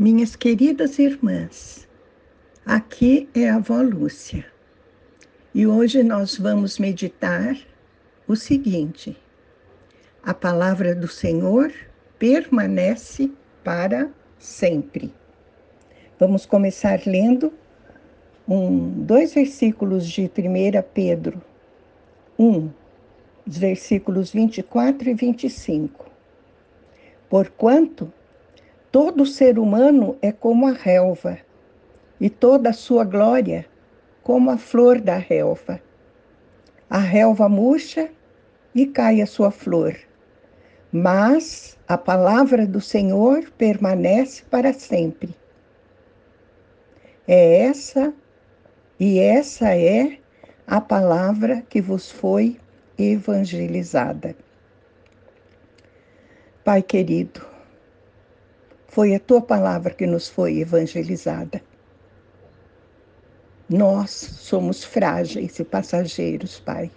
Minhas queridas irmãs, aqui é a avó Lúcia e hoje nós vamos meditar o seguinte: a palavra do Senhor permanece para sempre. Vamos começar lendo um, dois versículos de 1 Pedro 1, os versículos 24 e 25. Porquanto todo ser humano é como a relva, e toda a sua glória como a flor da relva. A relva murcha e cai a sua flor, mas a palavra do Senhor permanece para sempre. É essa e essa é a palavra que vos foi evangelizada. Pai querido, foi a tua palavra que nos foi evangelizada. Nós somos frágeis e passageiros, Pai,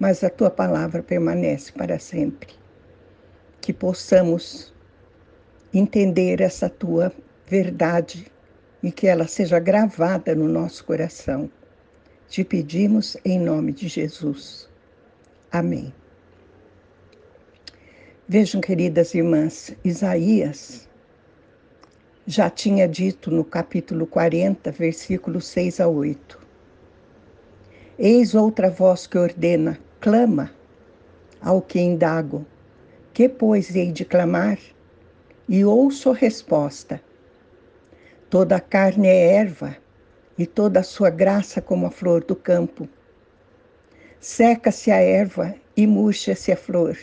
mas a tua palavra permanece para sempre. Que possamos entender essa tua verdade e que ela seja gravada no nosso coração. Te pedimos em nome de Jesus. Amém. Vejam, queridas irmãs, Isaías já tinha dito no capítulo 40, versículos 6 a 8. Eis outra voz que ordena: clama ao que indago. Que, pois, hei de clamar? E ouço resposta. Toda a carne é erva, e toda a sua graça como a flor do campo. Seca-se a erva e murcha-se a flor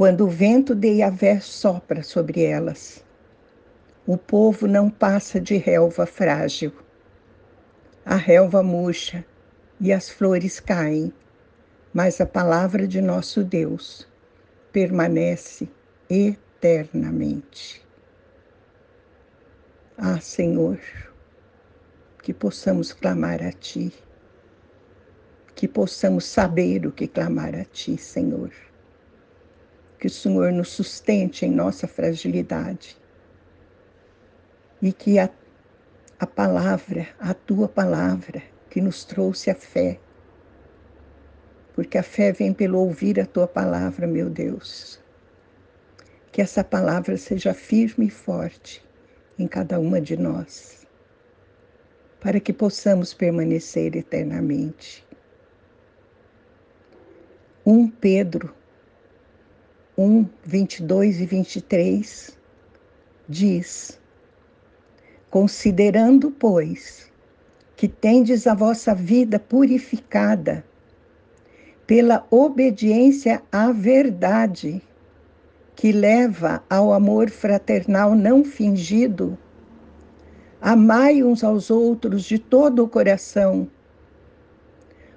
quando o vento de Yahvé sopra sobre elas. O povo não passa de relva frágil. A relva murcha e as flores caem, mas a palavra de nosso Deus permanece eternamente. Ah, Senhor, que possamos clamar a Ti, que possamos saber o que clamar a Ti, Senhor que o Senhor nos sustente em nossa fragilidade e que a, a palavra, a tua palavra, que nos trouxe a fé, porque a fé vem pelo ouvir a tua palavra, meu Deus. Que essa palavra seja firme e forte em cada uma de nós, para que possamos permanecer eternamente. 1 Pedro 1, 22 e 23 diz: Considerando, pois, que tendes a vossa vida purificada pela obediência à verdade, que leva ao amor fraternal não fingido, amai uns aos outros de todo o coração.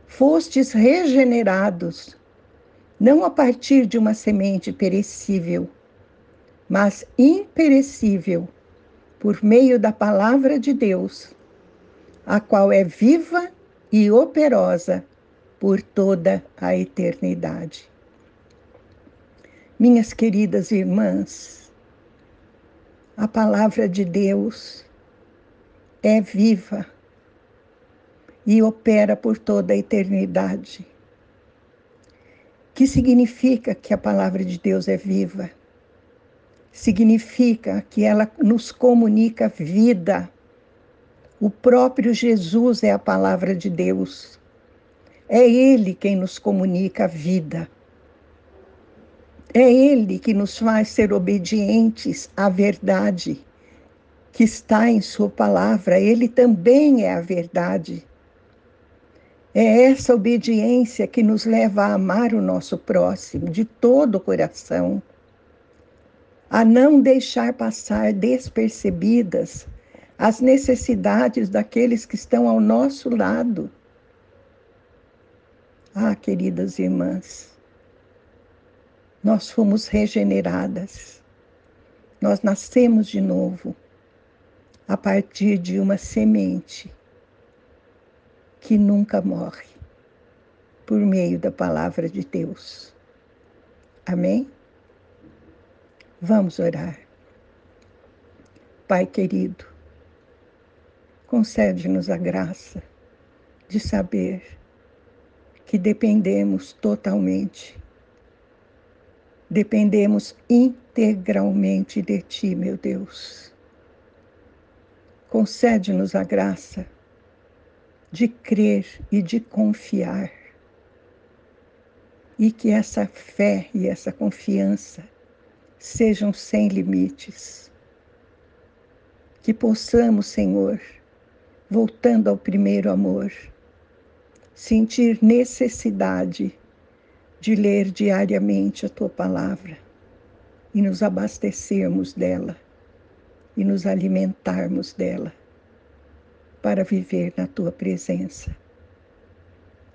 Fostes regenerados não a partir de uma semente perecível, mas imperecível, por meio da palavra de Deus, a qual é viva e operosa por toda a eternidade. Minhas queridas irmãs, a palavra de Deus é viva e opera por toda a eternidade que significa que a palavra de Deus é viva. Significa que ela nos comunica vida. O próprio Jesus é a palavra de Deus. É Ele quem nos comunica a vida. É Ele que nos faz ser obedientes à verdade que está em Sua palavra. Ele também é a verdade. É essa obediência que nos leva a amar o nosso próximo de todo o coração, a não deixar passar despercebidas as necessidades daqueles que estão ao nosso lado. Ah, queridas irmãs, nós fomos regeneradas, nós nascemos de novo a partir de uma semente que nunca morre, por meio da palavra de Deus. Amém? Vamos orar. Pai querido, concede-nos a graça de saber que dependemos totalmente, dependemos integralmente de Ti, meu Deus. Concede-nos a graça de crer e de confiar, e que essa fé e essa confiança sejam sem limites. Que possamos, Senhor, voltando ao primeiro amor, sentir necessidade de ler diariamente a tua palavra e nos abastecermos dela e nos alimentarmos dela para viver na tua presença.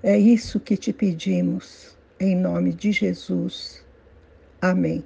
É isso que te pedimos, em nome de Jesus. Amém.